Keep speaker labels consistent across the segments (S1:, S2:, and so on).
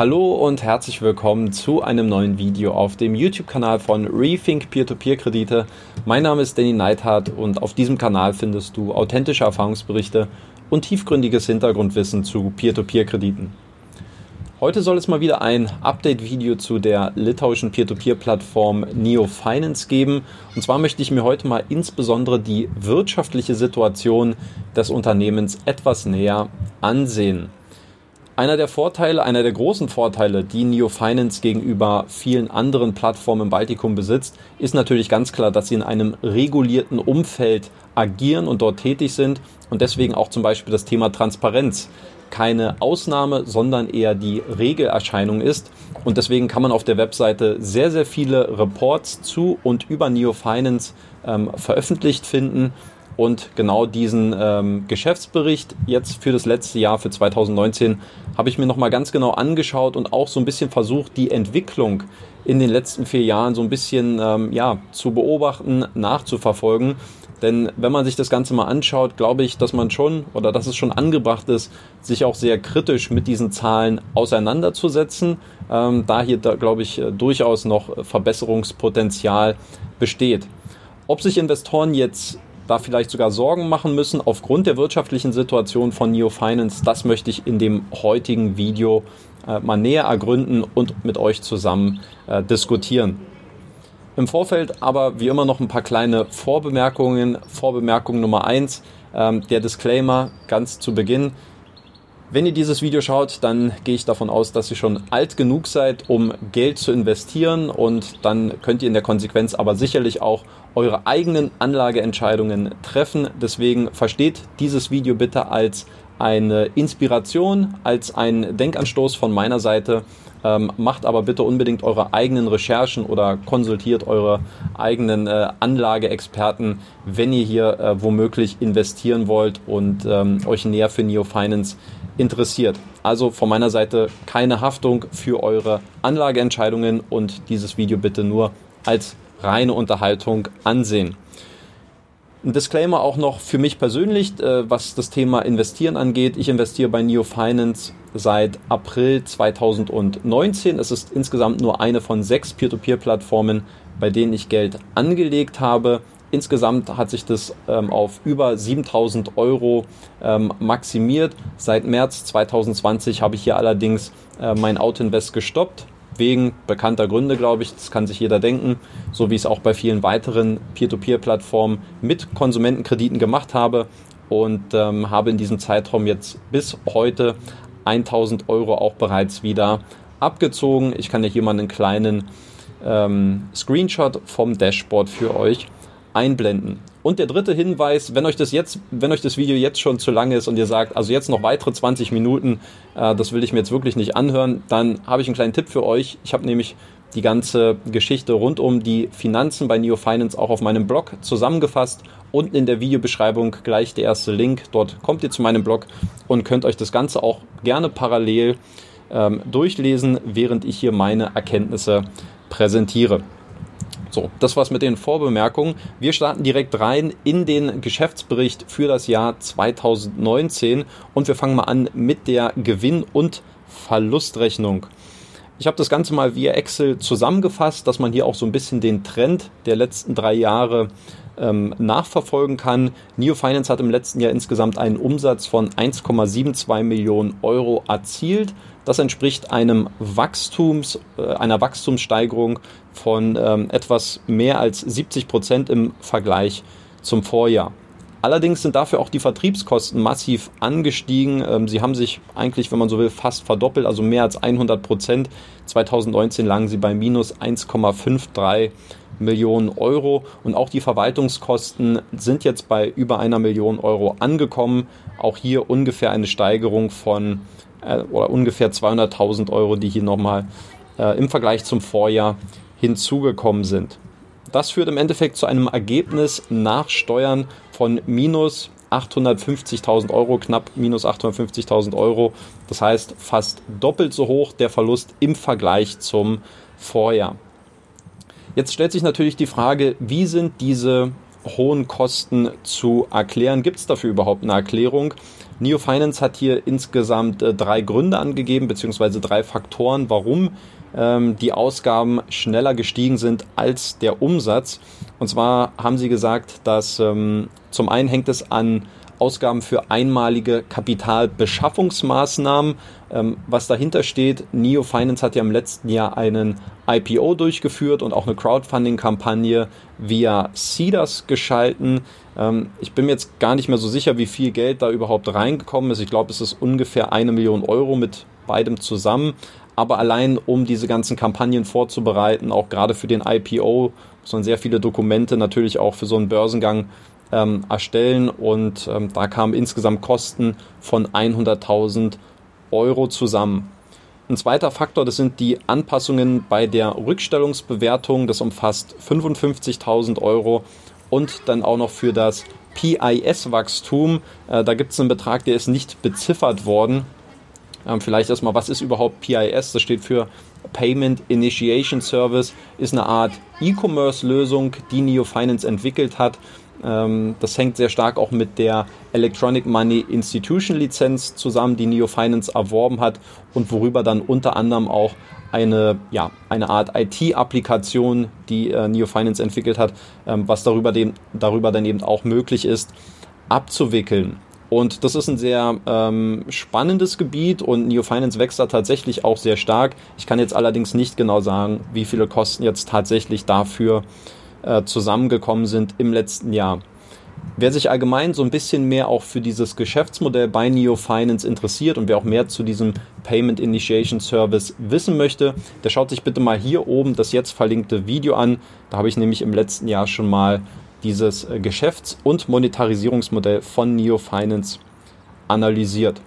S1: Hallo und herzlich willkommen zu einem neuen Video auf dem YouTube-Kanal von Rethink Peer-to-Peer-Kredite. Mein Name ist Danny Neithardt und auf diesem Kanal findest du authentische Erfahrungsberichte und tiefgründiges Hintergrundwissen zu Peer-to-Peer-Krediten. Heute soll es mal wieder ein Update-Video zu der litauischen Peer-to-Peer-Plattform Neo Finance geben. Und zwar möchte ich mir heute mal insbesondere die wirtschaftliche Situation des Unternehmens etwas näher ansehen. Einer der Vorteile, einer der großen Vorteile, die Neo Finance gegenüber vielen anderen Plattformen im Baltikum besitzt, ist natürlich ganz klar, dass sie in einem regulierten Umfeld agieren und dort tätig sind und deswegen auch zum Beispiel das Thema Transparenz keine Ausnahme, sondern eher die Regelerscheinung ist. Und deswegen kann man auf der Webseite sehr, sehr viele Reports zu und über Neo Finance ähm, veröffentlicht finden. Und genau diesen ähm, Geschäftsbericht jetzt für das letzte Jahr, für 2019, habe ich mir nochmal ganz genau angeschaut und auch so ein bisschen versucht, die Entwicklung in den letzten vier Jahren so ein bisschen ähm, ja, zu beobachten, nachzuverfolgen. Denn wenn man sich das Ganze mal anschaut, glaube ich, dass man schon oder dass es schon angebracht ist, sich auch sehr kritisch mit diesen Zahlen auseinanderzusetzen, ähm, da hier, da, glaube ich, äh, durchaus noch Verbesserungspotenzial besteht. Ob sich Investoren jetzt da vielleicht sogar Sorgen machen müssen aufgrund der wirtschaftlichen Situation von Neo Finance, das möchte ich in dem heutigen Video äh, mal näher ergründen und mit euch zusammen äh, diskutieren. Im Vorfeld aber wie immer noch ein paar kleine Vorbemerkungen. Vorbemerkung Nummer eins, ähm, der Disclaimer ganz zu Beginn. Wenn ihr dieses Video schaut, dann gehe ich davon aus, dass ihr schon alt genug seid, um Geld zu investieren und dann könnt ihr in der Konsequenz aber sicherlich auch eure eigenen Anlageentscheidungen treffen. Deswegen versteht dieses Video bitte als eine Inspiration, als ein Denkanstoß von meiner Seite. Ähm, macht aber bitte unbedingt eure eigenen Recherchen oder konsultiert eure eigenen äh, Anlageexperten, wenn ihr hier äh, womöglich investieren wollt und ähm, euch näher für Neo Finance interessiert. Also von meiner Seite keine Haftung für eure Anlageentscheidungen und dieses Video bitte nur als reine Unterhaltung ansehen. Ein Disclaimer auch noch für mich persönlich, äh, was das Thema Investieren angeht. Ich investiere bei Neo Finance seit April 2019. Es ist insgesamt nur eine von sechs Peer-to-Peer-Plattformen, bei denen ich Geld angelegt habe. Insgesamt hat sich das ähm, auf über 7000 Euro ähm, maximiert. Seit März 2020 habe ich hier allerdings äh, mein Auto-Invest gestoppt wegen bekannter Gründe, glaube ich, das kann sich jeder denken, so wie ich es auch bei vielen weiteren Peer-to-Peer-Plattformen mit Konsumentenkrediten gemacht habe und ähm, habe in diesem Zeitraum jetzt bis heute 1000 Euro auch bereits wieder abgezogen. Ich kann ja hier mal einen kleinen ähm, Screenshot vom Dashboard für euch einblenden. Und der dritte Hinweis, wenn euch das jetzt, wenn euch das Video jetzt schon zu lang ist und ihr sagt, also jetzt noch weitere 20 Minuten, äh, das will ich mir jetzt wirklich nicht anhören, dann habe ich einen kleinen Tipp für euch. Ich habe nämlich die ganze Geschichte rund um die Finanzen bei Neo Finance auch auf meinem Blog zusammengefasst. Unten in der Videobeschreibung gleich der erste Link. Dort kommt ihr zu meinem Blog und könnt euch das Ganze auch gerne parallel ähm, durchlesen, während ich hier meine Erkenntnisse präsentiere. So, das war's mit den Vorbemerkungen. Wir starten direkt rein in den Geschäftsbericht für das Jahr 2019 und wir fangen mal an mit der Gewinn- und Verlustrechnung. Ich habe das Ganze mal via Excel zusammengefasst, dass man hier auch so ein bisschen den Trend der letzten drei Jahre ähm, nachverfolgen kann. Neo Finance hat im letzten Jahr insgesamt einen Umsatz von 1,72 Millionen Euro erzielt. Das entspricht einem Wachstums, äh, einer Wachstumssteigerung von ähm, etwas mehr als 70 Prozent im Vergleich zum Vorjahr. Allerdings sind dafür auch die Vertriebskosten massiv angestiegen. Ähm, sie haben sich eigentlich, wenn man so will, fast verdoppelt, also mehr als 100 Prozent. 2019 lagen sie bei minus 1,53 Millionen Euro und auch die Verwaltungskosten sind jetzt bei über einer Million Euro angekommen. Auch hier ungefähr eine Steigerung von äh, oder ungefähr 200.000 Euro, die hier nochmal äh, im Vergleich zum Vorjahr hinzugekommen sind. Das führt im Endeffekt zu einem Ergebnis nach Steuern von minus 850.000 Euro, knapp minus 850.000 Euro. Das heißt fast doppelt so hoch der Verlust im Vergleich zum Vorjahr. Jetzt stellt sich natürlich die Frage, wie sind diese hohen Kosten zu erklären? Gibt es dafür überhaupt eine Erklärung? Neo Finance hat hier insgesamt äh, drei Gründe angegeben, beziehungsweise drei Faktoren, warum ähm, die Ausgaben schneller gestiegen sind als der Umsatz. Und zwar haben sie gesagt, dass ähm, zum einen hängt es an Ausgaben für einmalige Kapitalbeschaffungsmaßnahmen. Ähm, was dahinter steht, Neo Finance hat ja im letzten Jahr einen IPO durchgeführt und auch eine Crowdfunding-Kampagne via Cedars geschalten. Ähm, ich bin mir jetzt gar nicht mehr so sicher, wie viel Geld da überhaupt reingekommen ist. Ich glaube, es ist ungefähr eine Million Euro mit beidem zusammen. Aber allein um diese ganzen Kampagnen vorzubereiten, auch gerade für den IPO, muss man sehr viele Dokumente natürlich auch für so einen Börsengang ähm, erstellen und ähm, da kamen insgesamt Kosten von 100.000 Euro zusammen. Ein zweiter Faktor, das sind die Anpassungen bei der Rückstellungsbewertung, das umfasst 55.000 Euro und dann auch noch für das PIS-Wachstum, äh, da gibt es einen Betrag, der ist nicht beziffert worden. Ähm, vielleicht erstmal, was ist überhaupt PIS? Das steht für Payment Initiation Service, ist eine Art E-Commerce-Lösung, die Neo Finance entwickelt hat ähm, das hängt sehr stark auch mit der Electronic Money Institution Lizenz zusammen, die Neo Finance erworben hat und worüber dann unter anderem auch eine, ja, eine Art IT-Applikation, die äh, Neo Finance entwickelt hat, ähm, was darüber, dem, darüber dann eben auch möglich ist, abzuwickeln. Und das ist ein sehr ähm, spannendes Gebiet und Neo Finance wächst da tatsächlich auch sehr stark. Ich kann jetzt allerdings nicht genau sagen, wie viele Kosten jetzt tatsächlich dafür äh, zusammengekommen sind im letzten Jahr. Wer sich allgemein so ein bisschen mehr auch für dieses Geschäftsmodell bei Neo Finance interessiert und wer auch mehr zu diesem Payment Initiation Service wissen möchte, der schaut sich bitte mal hier oben das jetzt verlinkte Video an. Da habe ich nämlich im letzten Jahr schon mal dieses äh, Geschäfts- und Monetarisierungsmodell von Neo Finance analysiert.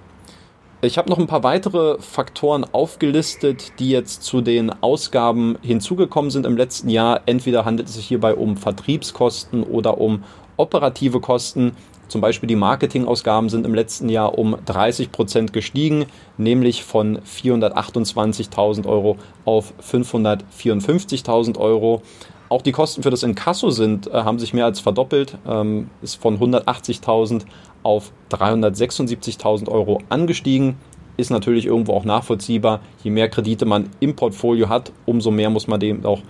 S1: Ich habe noch ein paar weitere Faktoren aufgelistet, die jetzt zu den Ausgaben hinzugekommen sind im letzten Jahr. Entweder handelt es sich hierbei um Vertriebskosten oder um operative Kosten. Zum Beispiel die Marketingausgaben sind im letzten Jahr um 30 Prozent gestiegen, nämlich von 428.000 Euro auf 554.000 Euro. Auch die Kosten für das Inkasso sind, äh, haben sich mehr als verdoppelt, ähm, ist von 180.000 auf 376.000 Euro angestiegen. Ist natürlich irgendwo auch nachvollziehbar. Je mehr Kredite man im Portfolio hat, umso mehr muss man dem auch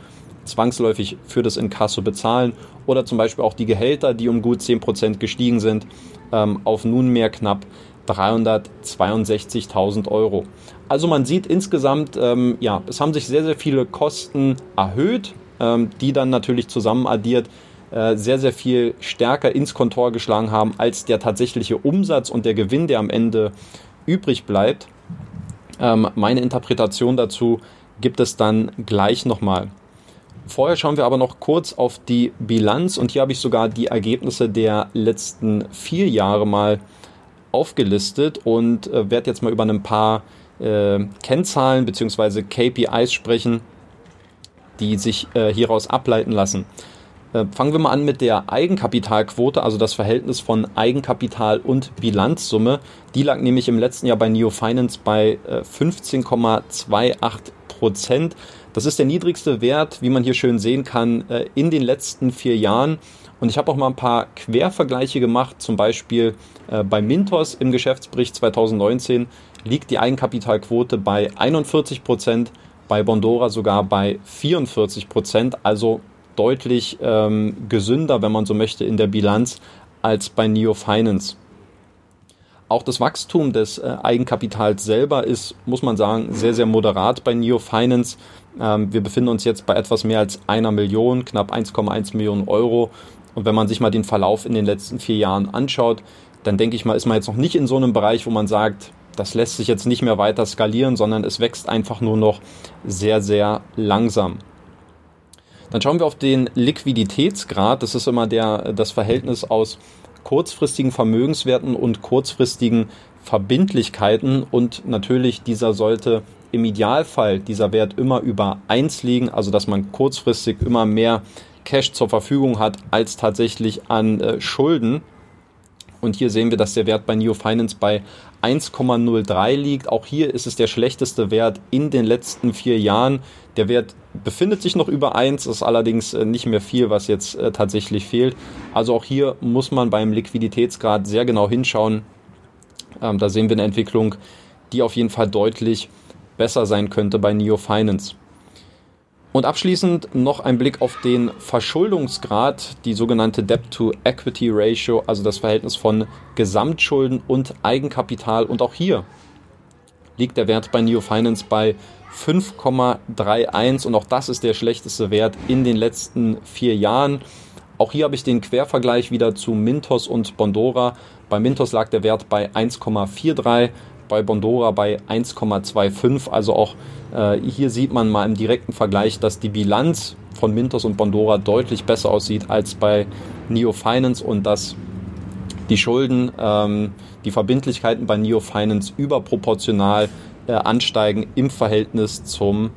S1: zwangsläufig für das Inkasso bezahlen. Oder zum Beispiel auch die Gehälter, die um gut 10% gestiegen sind, ähm, auf nunmehr knapp 362.000 Euro. Also man sieht insgesamt, ähm, ja, es haben sich sehr, sehr viele Kosten erhöht, ähm, die dann natürlich zusammen addiert äh, sehr, sehr viel stärker ins Kontor geschlagen haben als der tatsächliche Umsatz und der Gewinn, der am Ende übrig bleibt. Meine Interpretation dazu gibt es dann gleich nochmal. Vorher schauen wir aber noch kurz auf die Bilanz und hier habe ich sogar die Ergebnisse der letzten vier Jahre mal aufgelistet und äh, werde jetzt mal über ein paar äh, Kennzahlen bzw. KPIs sprechen, die sich äh, hieraus ableiten lassen. Äh, fangen wir mal an mit der Eigenkapitalquote, also das Verhältnis von Eigenkapital und Bilanzsumme. Die lag nämlich im letzten Jahr bei Neo Finance bei 15,28 äh, Prozent. Das ist der niedrigste Wert, wie man hier schön sehen kann, äh, in den letzten vier Jahren. Und ich habe auch mal ein paar Quervergleiche gemacht, zum Beispiel bei Mintos im Geschäftsbericht 2019 liegt die Eigenkapitalquote bei 41 Prozent, bei Bondora sogar bei 44 Prozent, also deutlich ähm, gesünder, wenn man so möchte, in der Bilanz als bei Neo Finance. Auch das Wachstum des äh, Eigenkapitals selber ist, muss man sagen, sehr, sehr moderat bei Neo Finance. Ähm, wir befinden uns jetzt bei etwas mehr als einer Million, knapp 1,1 Millionen Euro. Und wenn man sich mal den Verlauf in den letzten vier Jahren anschaut, dann denke ich mal, ist man jetzt noch nicht in so einem Bereich, wo man sagt, das lässt sich jetzt nicht mehr weiter skalieren, sondern es wächst einfach nur noch sehr, sehr langsam. Dann schauen wir auf den Liquiditätsgrad. Das ist immer der, das Verhältnis aus kurzfristigen Vermögenswerten und kurzfristigen Verbindlichkeiten. Und natürlich, dieser sollte im Idealfall dieser Wert immer über 1 liegen, also dass man kurzfristig immer mehr Cash zur Verfügung hat als tatsächlich an äh, Schulden. Und hier sehen wir, dass der Wert bei Neo Finance bei 1,03 liegt. Auch hier ist es der schlechteste Wert in den letzten vier Jahren. Der Wert befindet sich noch über 1, ist allerdings äh, nicht mehr viel, was jetzt äh, tatsächlich fehlt. Also auch hier muss man beim Liquiditätsgrad sehr genau hinschauen, Ähm, da sehen wir eine Entwicklung, die auf jeden Fall deutlich besser sein könnte bei Neo Finance. Und abschließend noch ein Blick auf den Verschuldungsgrad, die sogenannte Debt-to-Equity-Ratio, also das Verhältnis von Gesamtschulden und Eigenkapital. Und auch hier liegt der Wert bei Neo Finance bei 5,31 und auch das ist der schlechteste Wert in den letzten vier Jahren. Auch hier habe ich den Quervergleich wieder zu Mintos und Bondora. Bei Mintos lag der Wert bei 1,43, bei Bondora bei 1,25. Also auch äh, hier sieht man mal im direkten Vergleich, dass die Bilanz von Mintos und Bondora deutlich besser aussieht als bei Neo Finance und dass die Schulden, ähm, die Verbindlichkeiten bei Neo Finance überproportional äh, ansteigen im Verhältnis zum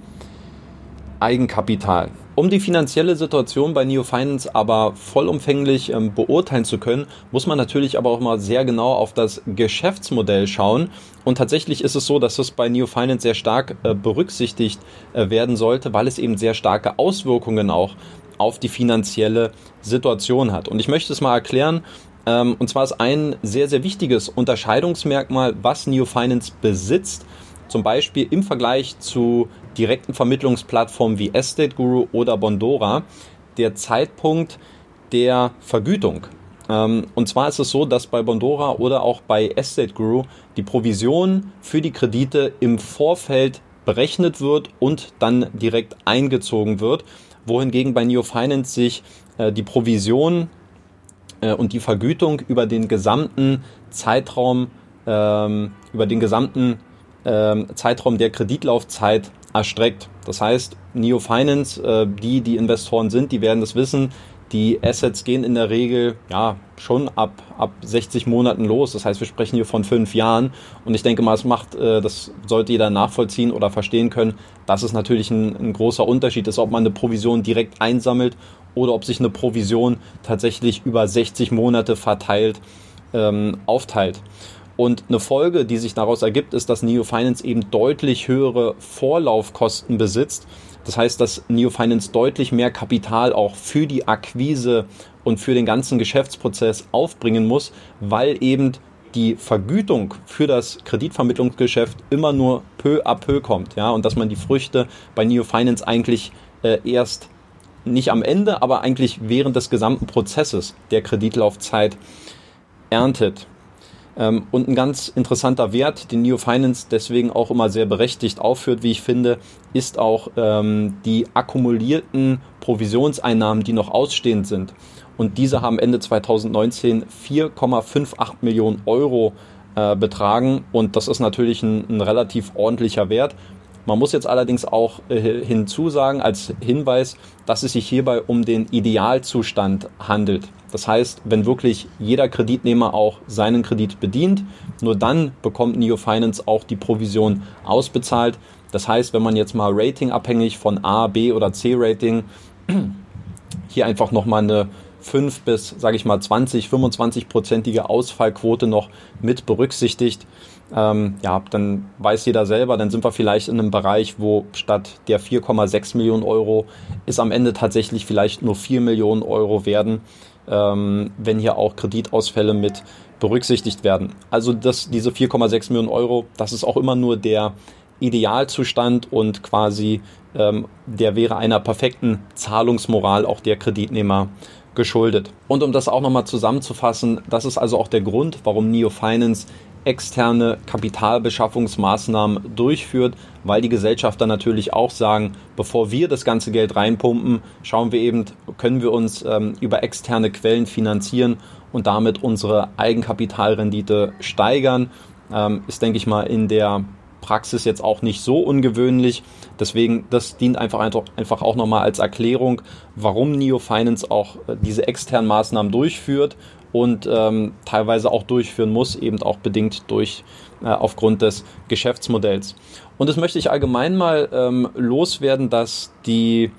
S1: Eigenkapital. Um die finanzielle Situation bei Neo Finance aber vollumfänglich ähm, beurteilen zu können, muss man natürlich aber auch mal sehr genau auf das Geschäftsmodell schauen. Und tatsächlich ist es so, dass das bei Neo Finance sehr stark äh, berücksichtigt äh, werden sollte, weil es eben sehr starke Auswirkungen auch auf die finanzielle Situation hat. Und ich möchte es mal erklären. Ähm, und zwar ist ein sehr, sehr wichtiges Unterscheidungsmerkmal, was Neo Finance besitzt, zum Beispiel im Vergleich zu direkten Vermittlungsplattformen wie Estate Guru oder Bondora der Zeitpunkt der Vergütung. Ähm, und zwar ist es so, dass bei Bondora oder auch bei Estate Guru die Provision für die Kredite im Vorfeld berechnet wird und dann direkt eingezogen wird, wohingegen bei Neo Finance sich äh, die Provision äh, und die Vergütung über den gesamten Zeitraum, ähm, über den gesamten ähm, Zeitraum der Kreditlaufzeit erstreckt. Das heißt, Neo Finance, äh, die, die Investoren sind, die werden das wissen. Die Assets gehen in der Regel ja schon ab, ab 60 Monaten los. Das heißt, wir sprechen hier von fünf Jahren. Und ich denke mal, es macht, äh, das sollte jeder nachvollziehen oder verstehen können, dass es natürlich ein, ein großer Unterschied ist, ob man eine Provision direkt einsammelt oder ob sich eine Provision tatsächlich über 60 Monate verteilt ähm, aufteilt. Und eine Folge, die sich daraus ergibt, ist, dass Neo Finance eben deutlich höhere Vorlaufkosten besitzt. Das heißt, dass Neo Finance deutlich mehr Kapital auch für die Akquise und für den ganzen Geschäftsprozess aufbringen muss, weil eben die Vergütung für das Kreditvermittlungsgeschäft immer nur peu à peu kommt, ja, und dass man die Früchte bei Neo Finance eigentlich äh, erst nicht am Ende, aber eigentlich während des gesamten Prozesses der Kreditlaufzeit erntet. Ähm, und ein ganz interessanter Wert, den Neo Finance deswegen auch immer sehr berechtigt aufführt, wie ich finde, ist auch ähm, die akkumulierten Provisionseinnahmen, die noch ausstehend sind. Und diese haben Ende 2019 4,58 Millionen Euro äh, betragen. Und das ist natürlich ein, ein relativ ordentlicher Wert. Man muss jetzt allerdings auch äh, hinzusagen als Hinweis, dass es sich hierbei um den Idealzustand handelt. Das heißt, wenn wirklich jeder Kreditnehmer auch seinen Kredit bedient, nur dann bekommt Neo Finance auch die Provision ausbezahlt. Das heißt, wenn man jetzt mal ratingabhängig von A, B oder C Rating hier einfach nochmal eine 5 bis, sage ich mal, 20, 25-prozentige Ausfallquote noch mit berücksichtigt, ähm, ja, dann weiß jeder selber, dann sind wir vielleicht in einem Bereich, wo statt der 4,6 Millionen Euro ist am Ende tatsächlich vielleicht nur 4 Millionen Euro werden, ähm, wenn hier auch Kreditausfälle mit berücksichtigt werden. Also das, diese 4,6 Millionen Euro, das ist auch immer nur der Idealzustand und quasi ähm, der wäre einer perfekten Zahlungsmoral auch der Kreditnehmer geschuldet. Und um das auch nochmal zusammenzufassen, das ist also auch der Grund, warum Neo Finance externe Kapitalbeschaffungsmaßnahmen durchführt, weil die Gesellschafter natürlich auch sagen, bevor wir das ganze Geld reinpumpen, schauen wir eben, können wir uns ähm, über externe Quellen finanzieren und damit unsere Eigenkapitalrendite steigern. Ähm, ist, denke ich mal, in der Praxis jetzt auch nicht so ungewöhnlich. Deswegen, das dient einfach, einfach auch nochmal als Erklärung, warum Neo Finance auch äh, diese externen Maßnahmen durchführt und ähm, teilweise auch durchführen muss, eben auch bedingt durch äh, aufgrund des Geschäftsmodells. Und das möchte ich allgemein mal ähm, loswerden, dass die,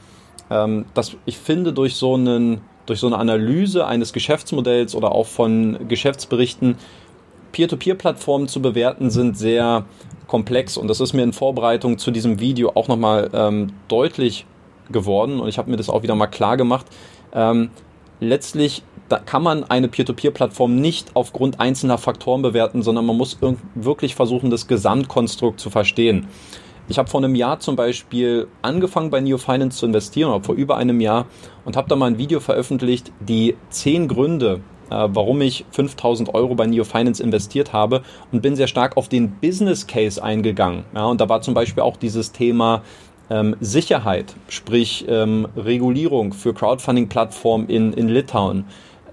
S1: ähm, dass ich finde, durch so einen durch so eine Analyse eines Geschäftsmodells oder auch von Geschäftsberichten Peer-to-Peer-Plattformen zu bewerten sind sehr komplex und das ist mir in Vorbereitung zu diesem Video auch nochmal ähm, deutlich geworden und ich habe mir das auch wieder mal klar gemacht. Ähm, letztlich da kann man eine Peer-to-Peer-Plattform nicht aufgrund einzelner Faktoren bewerten, sondern man muss wirklich versuchen, das Gesamtkonstrukt zu verstehen. Ich habe vor einem Jahr zum Beispiel angefangen bei Neo Finance zu investieren, oder vor über einem Jahr, und habe da mal ein Video veröffentlicht, die zehn Gründe, warum ich 5000 Euro bei Neo Finance investiert habe und bin sehr stark auf den Business Case eingegangen. Ja, und da war zum Beispiel auch dieses Thema ähm, Sicherheit, sprich ähm, Regulierung für Crowdfunding-Plattformen in, in Litauen.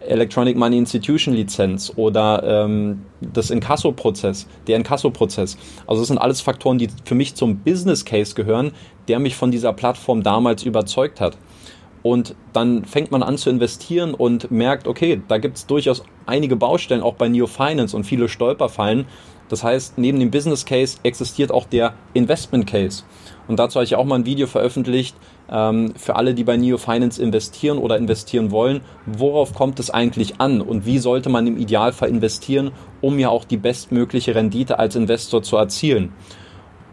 S1: Electronic Money Institution Lizenz oder ähm, das Inkasso-Prozess, der Inkasso-Prozess. Also das sind alles Faktoren, die für mich zum Business Case gehören, der mich von dieser Plattform damals überzeugt hat. Und dann fängt man an zu investieren und merkt, okay, da gibt es durchaus einige Baustellen, auch bei Neo Finance und viele Stolperfallen. Das heißt, neben dem Business Case existiert auch der Investment Case. Und dazu habe ich auch mal ein Video veröffentlicht, ähm, für alle, die bei Neo Finance investieren oder investieren wollen, worauf kommt es eigentlich an und wie sollte man im Idealfall investieren, um ja auch die bestmögliche Rendite als Investor zu erzielen.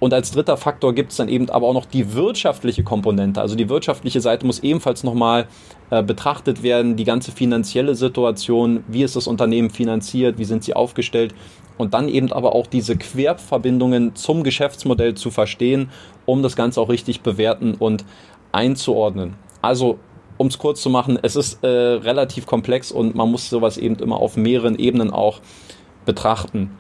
S1: Und als dritter Faktor gibt es dann eben aber auch noch die wirtschaftliche Komponente. Also die wirtschaftliche Seite muss ebenfalls nochmal äh, betrachtet werden, die ganze finanzielle Situation, wie ist das Unternehmen finanziert, wie sind sie aufgestellt und dann eben aber auch diese Querverbindungen zum Geschäftsmodell zu verstehen, um das Ganze auch richtig bewerten und einzuordnen. Also um es kurz zu machen, es ist äh, relativ komplex und man muss sowas eben immer auf mehreren Ebenen auch betrachten.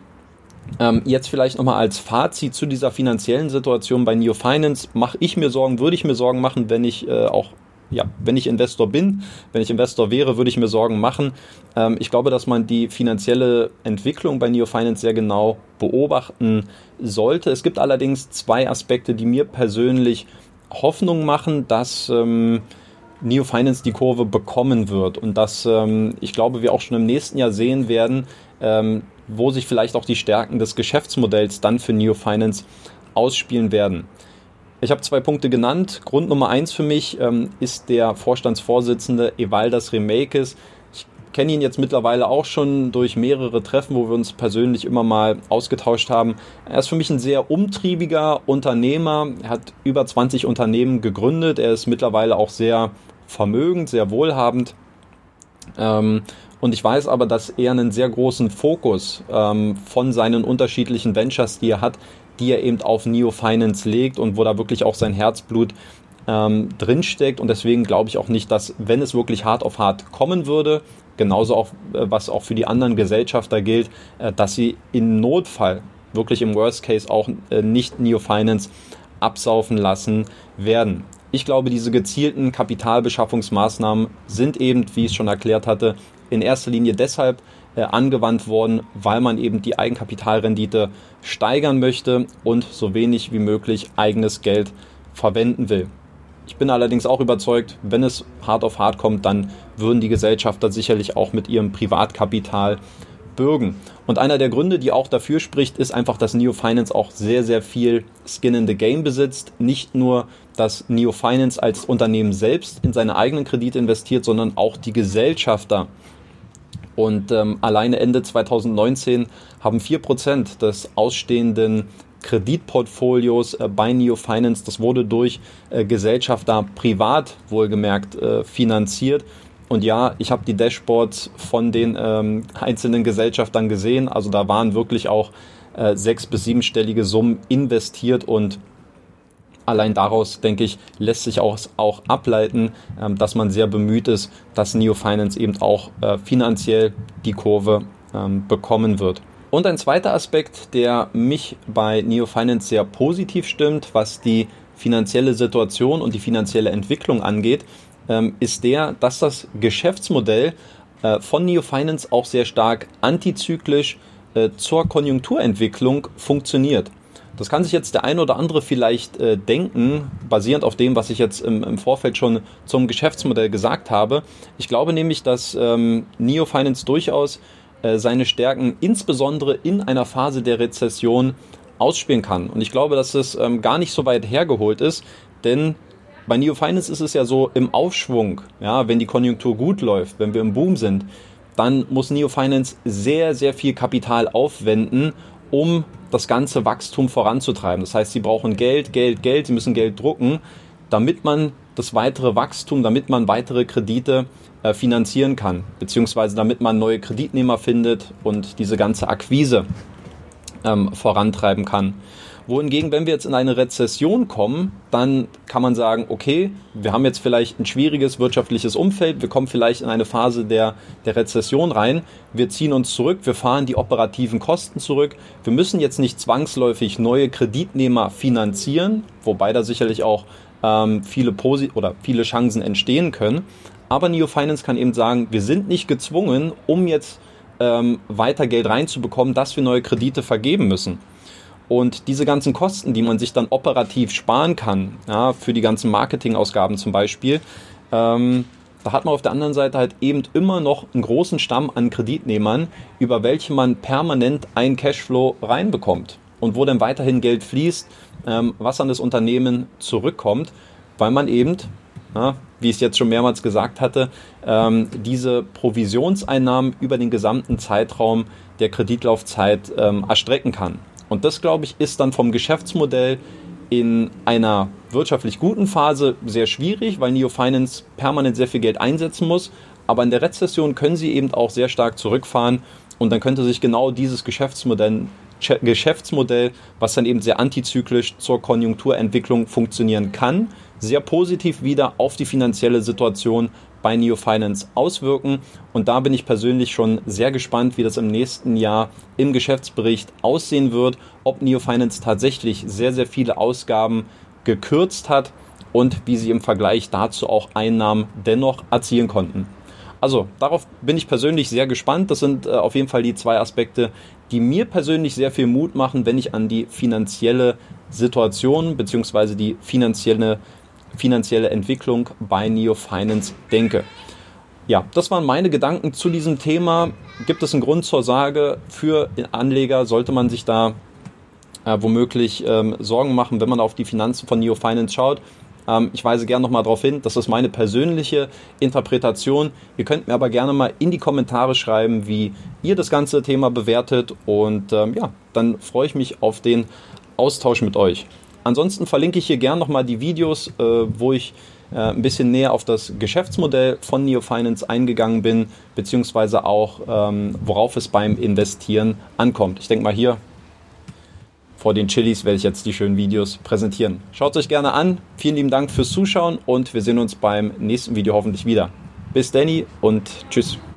S1: Ähm, jetzt vielleicht nochmal als Fazit zu dieser finanziellen Situation bei Neo Finance. Mache ich mir Sorgen, würde ich mir Sorgen machen, wenn ich äh, auch ja, wenn ich Investor bin, wenn ich Investor wäre, würde ich mir Sorgen machen. Ähm, ich glaube, dass man die finanzielle Entwicklung bei Neo Finance sehr genau beobachten sollte. Es gibt allerdings zwei Aspekte, die mir persönlich Hoffnung machen, dass ähm, Neo Finance die Kurve bekommen wird und dass ähm, ich glaube, wir auch schon im nächsten Jahr sehen werden, ähm, wo sich vielleicht auch die Stärken des Geschäftsmodells dann für Neo Finance ausspielen werden. Ich habe zwei Punkte genannt. Grund Nummer eins für mich ähm, ist der Vorstandsvorsitzende Evaldas Remakes. Ich kenne ihn jetzt mittlerweile auch schon durch mehrere Treffen, wo wir uns persönlich immer mal ausgetauscht haben. Er ist für mich ein sehr umtriebiger Unternehmer. Er hat über 20 Unternehmen gegründet. Er ist mittlerweile auch sehr vermögend, sehr wohlhabend. Ähm, und ich weiß aber, dass er einen sehr großen Fokus ähm, von seinen unterschiedlichen Ventures, die er hat, die er eben auf Neo Finance legt und wo da wirklich auch sein Herzblut ähm, drinsteckt. Und deswegen glaube ich auch nicht, dass, wenn es wirklich hart auf hart kommen würde, genauso auch, äh, was auch für die anderen Gesellschafter gilt, äh, dass sie im Notfall, wirklich im Worst Case auch äh, nicht Neo Finance absaufen lassen werden. Ich glaube, diese gezielten Kapitalbeschaffungsmaßnahmen sind eben, wie ich es schon erklärt hatte, in erster Linie deshalb äh, angewandt worden, weil man eben die Eigenkapitalrendite steigern möchte und so wenig wie möglich eigenes Geld verwenden will. Ich bin allerdings auch überzeugt, wenn es hart auf hart kommt, dann würden die Gesellschafter sicherlich auch mit ihrem Privatkapital bürgen. Und einer der Gründe, die auch dafür spricht, ist einfach, dass Neo Finance auch sehr, sehr viel Skin in the Game besitzt. Nicht nur, dass Neo Finance als Unternehmen selbst in seine eigenen Kredite investiert, sondern auch die Gesellschafter. Und ähm, alleine Ende 2019 haben 4% des ausstehenden Kreditportfolios äh, bei Neo Finance, das wurde durch äh, Gesellschafter privat wohlgemerkt äh, finanziert. Und ja, ich habe die Dashboards von den ähm, einzelnen Gesellschaftern gesehen. Also da waren wirklich auch äh, sechs- bis siebenstellige Summen investiert und allein daraus, denke ich, lässt sich auch, auch ableiten, ähm, dass man sehr bemüht ist, dass Neo Finance eben auch äh, finanziell die Kurve ähm, bekommen wird. Und ein zweiter Aspekt, der mich bei Neo Finance sehr positiv stimmt, was die finanzielle Situation und die finanzielle Entwicklung angeht, ähm, ist der, dass das Geschäftsmodell äh, von Neo Finance auch sehr stark antizyklisch äh, zur Konjunkturentwicklung funktioniert. Das kann sich jetzt der ein oder andere vielleicht äh, denken, basierend auf dem, was ich jetzt im, im, Vorfeld schon zum Geschäftsmodell gesagt habe. Ich glaube nämlich, dass ähm, Neo Finance durchaus äh, seine Stärken insbesondere in einer Phase der Rezession ausspielen kann. Und ich glaube, dass es ähm, gar nicht so weit hergeholt ist, denn bei Neo Finance ist es ja so im Aufschwung, ja, wenn die Konjunktur gut läuft, wenn wir im Boom sind, dann muss Neo Finance sehr, sehr viel Kapital aufwenden, um das ganze Wachstum voranzutreiben. Das heißt, sie brauchen Geld, Geld, Geld, sie müssen Geld drucken, damit man das weitere Wachstum, damit man weitere Kredite äh, finanzieren kann, beziehungsweise damit man neue Kreditnehmer findet und diese ganze Akquise ähm, vorantreiben kann. Wohingegen, wenn wir jetzt in eine Rezession kommen, dann kann man sagen, okay, wir haben jetzt vielleicht ein schwieriges wirtschaftliches Umfeld, wir kommen vielleicht in eine Phase der, der Rezession rein, wir ziehen uns zurück, wir fahren die operativen Kosten zurück, wir müssen jetzt nicht zwangsläufig neue Kreditnehmer finanzieren, wobei da sicherlich auch ähm, viele, Posi oder viele Chancen entstehen können. Aber Neo Finance kann eben sagen, wir sind nicht gezwungen, um jetzt ähm, weiter Geld reinzubekommen, dass wir neue Kredite vergeben müssen. Und diese ganzen Kosten, die man sich dann operativ sparen kann, ja, für die ganzen Marketingausgaben zum Beispiel, ähm, da hat man auf der anderen Seite halt eben immer noch einen großen Stamm an Kreditnehmern, über welche man permanent einen Cashflow reinbekommt und wo dann weiterhin Geld fließt, ähm, was an das Unternehmen zurückkommt, weil man eben, ja, wie ich es jetzt schon mehrmals gesagt hatte, ähm, diese Provisionseinnahmen über den gesamten Zeitraum der Kreditlaufzeit ähm, erstrecken kann. Und das, glaube ich, ist dann vom Geschäftsmodell in einer wirtschaftlich guten Phase sehr schwierig, weil Neo Finance permanent sehr viel Geld einsetzen muss. Aber in der Rezession können sie eben auch sehr stark zurückfahren und dann könnte sich genau dieses Geschäftsmodell, Geschäftsmodell, was dann eben sehr antizyklisch zur Konjunkturentwicklung funktionieren kann, sehr positiv wieder auf die finanzielle Situation bei Neo Finance auswirken. Und da bin ich persönlich schon sehr gespannt, wie das im nächsten Jahr im Geschäftsbericht aussehen wird, ob Neo Finance tatsächlich sehr, sehr viele Ausgaben gekürzt hat und wie sie im Vergleich dazu auch Einnahmen dennoch erzielen konnten. Also darauf bin ich persönlich sehr gespannt. Das sind äh, auf jeden Fall die zwei Aspekte, die mir persönlich sehr viel Mut machen, wenn ich an die finanzielle Situation bzw. die finanzielle finanzielle Entwicklung bei Neo Finance denke. Ja, das waren meine Gedanken zu diesem Thema. Gibt es einen Grund zur Sage für Anleger? Sollte man sich da äh, womöglich ähm, Sorgen machen, wenn man auf die Finanzen von Neo Finance schaut? Ähm, ich weise gerne nochmal darauf hin, das ist meine persönliche Interpretation. Ihr könnt mir aber gerne mal in die Kommentare schreiben, wie ihr das ganze Thema bewertet. Und ähm, ja, dann freue ich mich auf den Austausch mit euch. Ansonsten verlinke ich hier gerne nochmal die Videos, äh, wo ich äh, ein bisschen näher auf das Geschäftsmodell von Neo Finance eingegangen bin, beziehungsweise auch, ähm, worauf es beim Investieren ankommt. Ich denke mal hier vor den Chilis werde ich jetzt die schönen Videos präsentieren. Schaut es euch gerne an. Vielen lieben Dank fürs Zuschauen und wir sehen uns beim nächsten Video hoffentlich wieder. Bis Danny und tschüss.